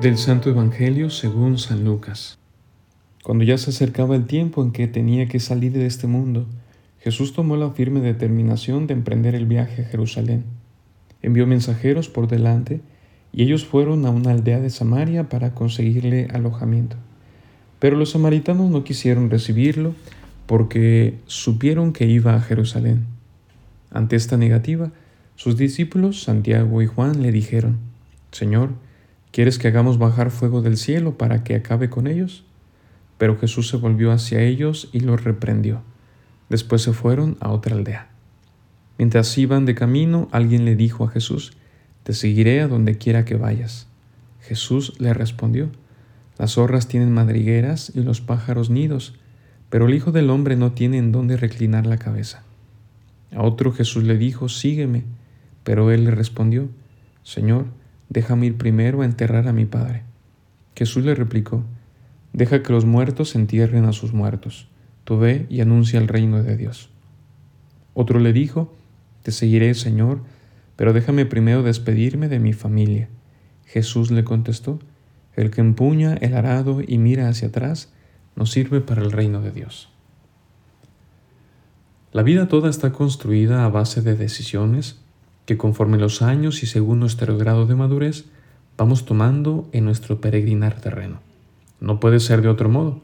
Del Santo Evangelio según San Lucas. Cuando ya se acercaba el tiempo en que tenía que salir de este mundo, Jesús tomó la firme determinación de emprender el viaje a Jerusalén. Envió mensajeros por delante y ellos fueron a una aldea de Samaria para conseguirle alojamiento. Pero los samaritanos no quisieron recibirlo porque supieron que iba a Jerusalén. Ante esta negativa, sus discípulos Santiago y Juan le dijeron, Señor, ¿Quieres que hagamos bajar fuego del cielo para que acabe con ellos? Pero Jesús se volvió hacia ellos y los reprendió. Después se fueron a otra aldea. Mientras iban de camino, alguien le dijo a Jesús, Te seguiré a donde quiera que vayas. Jesús le respondió, Las zorras tienen madrigueras y los pájaros nidos, pero el Hijo del Hombre no tiene en dónde reclinar la cabeza. A otro Jesús le dijo, Sígueme. Pero él le respondió, Señor, déjame ir primero a enterrar a mi padre. Jesús le replicó, deja que los muertos entierren a sus muertos, tú ve y anuncia el reino de Dios. Otro le dijo, te seguiré, Señor, pero déjame primero despedirme de mi familia. Jesús le contestó, el que empuña el arado y mira hacia atrás, no sirve para el reino de Dios. La vida toda está construida a base de decisiones que conforme los años y según nuestro grado de madurez vamos tomando en nuestro peregrinar terreno. No puede ser de otro modo.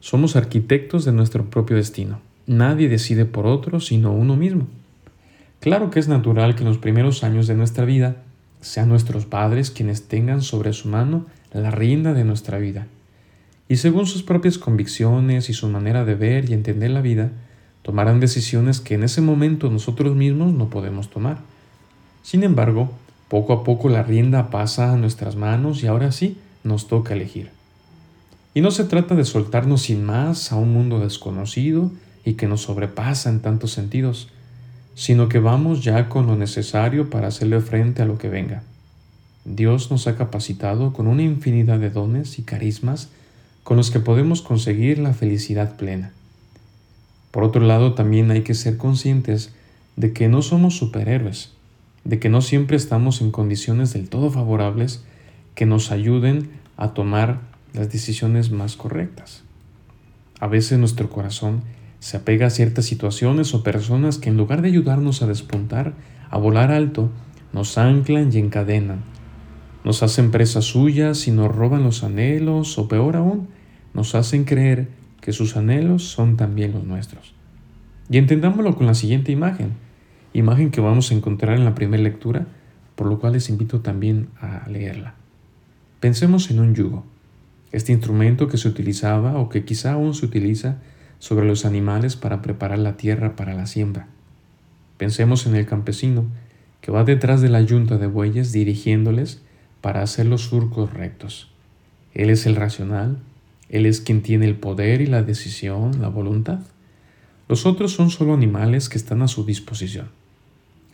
Somos arquitectos de nuestro propio destino. Nadie decide por otro sino uno mismo. Claro que es natural que en los primeros años de nuestra vida sean nuestros padres quienes tengan sobre su mano la rienda de nuestra vida. Y según sus propias convicciones y su manera de ver y entender la vida, tomarán decisiones que en ese momento nosotros mismos no podemos tomar. Sin embargo, poco a poco la rienda pasa a nuestras manos y ahora sí nos toca elegir. Y no se trata de soltarnos sin más a un mundo desconocido y que nos sobrepasa en tantos sentidos, sino que vamos ya con lo necesario para hacerle frente a lo que venga. Dios nos ha capacitado con una infinidad de dones y carismas con los que podemos conseguir la felicidad plena. Por otro lado, también hay que ser conscientes de que no somos superhéroes, de que no siempre estamos en condiciones del todo favorables que nos ayuden a tomar las decisiones más correctas. A veces nuestro corazón se apega a ciertas situaciones o personas que en lugar de ayudarnos a despuntar, a volar alto, nos anclan y encadenan. Nos hacen presas suyas y nos roban los anhelos o peor aún, nos hacen creer que sus anhelos son también los nuestros. Y entendámoslo con la siguiente imagen imagen que vamos a encontrar en la primera lectura, por lo cual les invito también a leerla. Pensemos en un yugo, este instrumento que se utilizaba o que quizá aún se utiliza sobre los animales para preparar la tierra para la siembra. Pensemos en el campesino que va detrás de la yunta de bueyes dirigiéndoles para hacer los surcos rectos. Él es el racional, él es quien tiene el poder y la decisión, la voluntad. Los otros son solo animales que están a su disposición.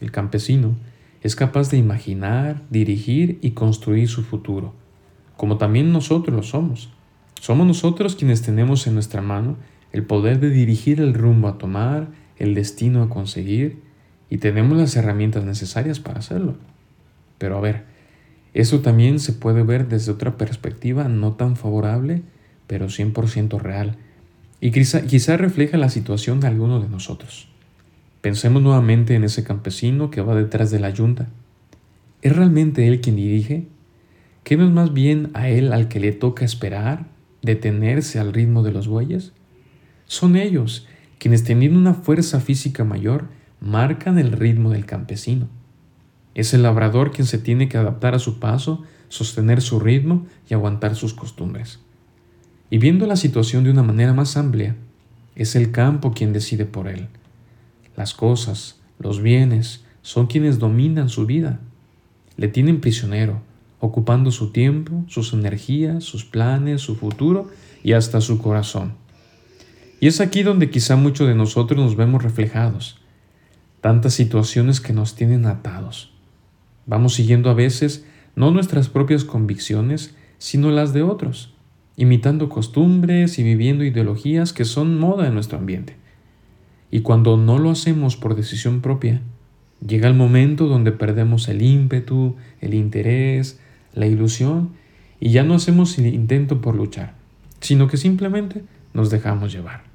El campesino es capaz de imaginar, dirigir y construir su futuro, como también nosotros lo somos. Somos nosotros quienes tenemos en nuestra mano el poder de dirigir el rumbo a tomar, el destino a conseguir, y tenemos las herramientas necesarias para hacerlo. Pero a ver, eso también se puede ver desde otra perspectiva no tan favorable, pero 100% real, y quizá, refleja la situación de alguno de nosotros. Pensemos nuevamente en ese campesino que va detrás de la yunta. ¿Es realmente él quien dirige? ¿Qué no es más bien a él al que le toca esperar, detenerse al ritmo de los bueyes? Son ellos quienes teniendo una fuerza física mayor marcan el ritmo del campesino. Es el labrador quien se tiene que adaptar a su paso, sostener su ritmo y aguantar sus costumbres. Y viendo la situación de una manera más amplia, es el campo quien decide por él. Las cosas, los bienes, son quienes dominan su vida. Le tienen prisionero, ocupando su tiempo, sus energías, sus planes, su futuro y hasta su corazón. Y es aquí donde quizá muchos de nosotros nos vemos reflejados. Tantas situaciones que nos tienen atados. Vamos siguiendo a veces no nuestras propias convicciones, sino las de otros imitando costumbres y viviendo ideologías que son moda en nuestro ambiente. Y cuando no lo hacemos por decisión propia, llega el momento donde perdemos el ímpetu, el interés, la ilusión y ya no hacemos el intento por luchar, sino que simplemente nos dejamos llevar.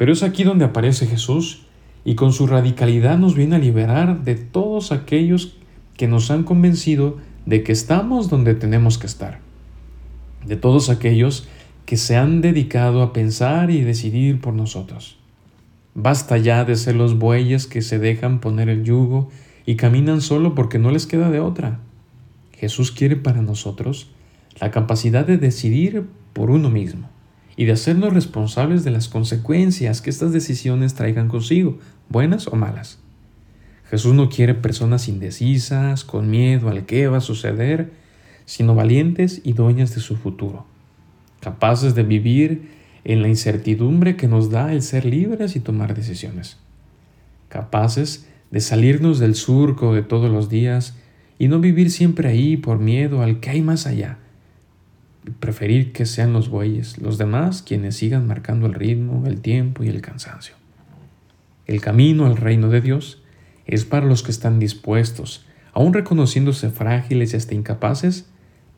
Pero es aquí donde aparece Jesús y con su radicalidad nos viene a liberar de todos aquellos que nos han convencido de que estamos donde tenemos que estar, de todos aquellos que se han dedicado a pensar y decidir por nosotros. Basta ya de ser los bueyes que se dejan poner el yugo y caminan solo porque no les queda de otra. Jesús quiere para nosotros la capacidad de decidir por uno mismo y de hacernos responsables de las consecuencias que estas decisiones traigan consigo, buenas o malas. Jesús no quiere personas indecisas, con miedo al que va a suceder, sino valientes y dueñas de su futuro, capaces de vivir en la incertidumbre que nos da el ser libres y tomar decisiones, capaces de salirnos del surco de todos los días y no vivir siempre ahí por miedo al que hay más allá, preferir que sean los bueyes, los demás quienes sigan marcando el ritmo, el tiempo y el cansancio. El camino al reino de Dios es para los que están dispuestos, aun reconociéndose frágiles y hasta incapaces,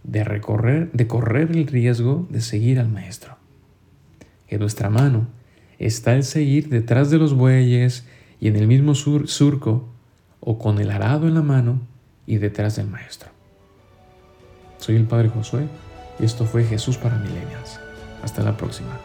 de recorrer, de correr el riesgo de seguir al Maestro. En nuestra mano está el seguir detrás de los bueyes y en el mismo surco, o con el arado en la mano y detrás del Maestro. Soy el Padre Josué esto fue Jesús para Millennials. Hasta la próxima.